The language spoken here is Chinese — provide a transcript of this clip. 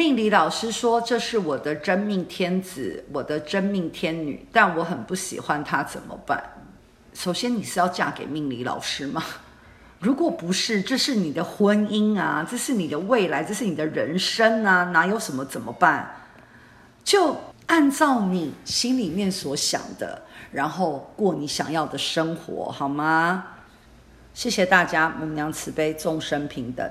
命理老师说这是我的真命天子我的真命天女但我很不喜欢他怎么办？首先你是要嫁给命理老师吗？如果不是这是你的婚姻啊这是你的未来这是你的人生啊哪有什么怎么办？就按照你心里面所想的然后过你想要的生活好吗？谢谢大家母娘慈悲众生平等。